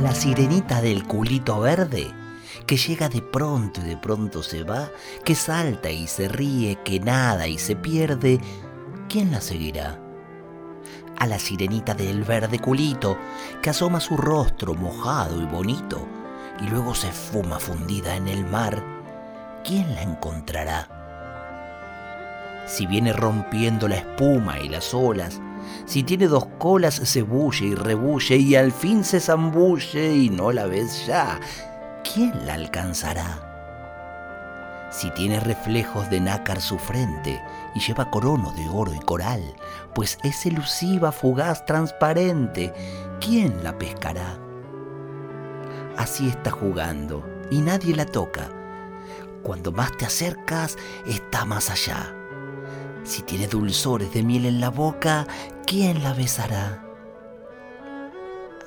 La sirenita del culito verde, que llega de pronto y de pronto se va, que salta y se ríe, que nada y se pierde, ¿quién la seguirá? A la sirenita del verde culito, que asoma su rostro mojado y bonito, y luego se fuma fundida en el mar, ¿quién la encontrará? Si viene rompiendo la espuma y las olas, si tiene dos colas se bulle y rebulle y al fin se zambulle y no la ves ya, ¿quién la alcanzará? Si tiene reflejos de nácar su frente y lleva corono de oro y coral, pues es elusiva, fugaz, transparente, ¿quién la pescará? Así está jugando y nadie la toca. Cuando más te acercas, está más allá. Si tiene dulzores de miel en la boca, ¿quién la besará?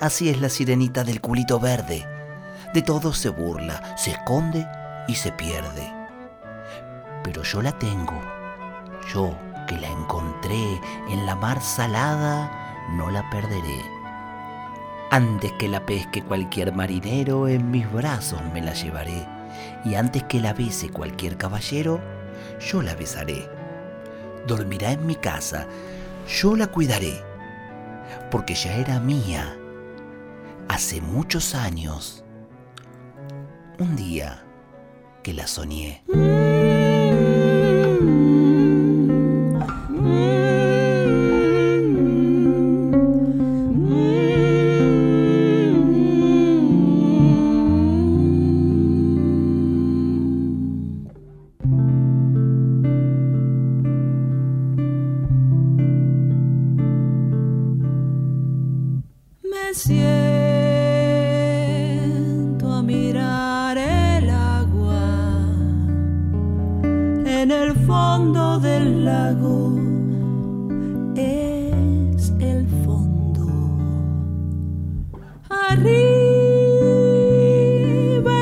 Así es la sirenita del culito verde. De todo se burla, se esconde y se pierde. Pero yo la tengo. Yo que la encontré en la mar salada, no la perderé. Antes que la pesque cualquier marinero, en mis brazos me la llevaré. Y antes que la bese cualquier caballero, yo la besaré. Dormirá en mi casa, yo la cuidaré, porque ya era mía. Hace muchos años, un día que la soñé. Me siento a mirar el agua en el fondo del lago. Es el fondo. Arriba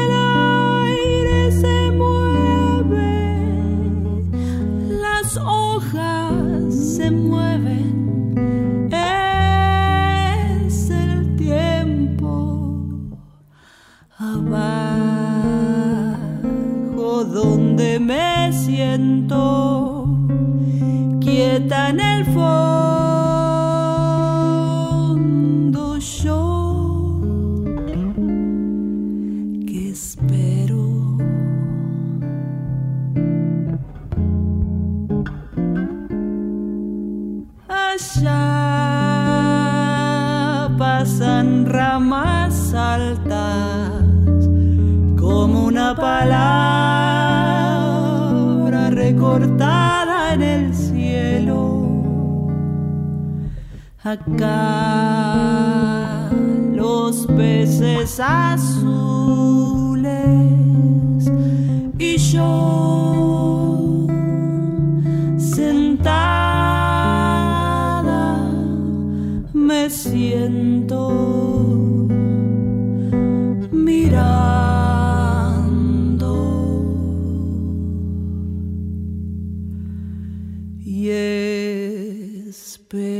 el aire se mueve, las hojas se mueven. Abajo donde me siento quieta en el fondo yo. Que espero allá pasan ramas palabra recortada en el cielo. Acá los peces azules y yo sentada me siento. peut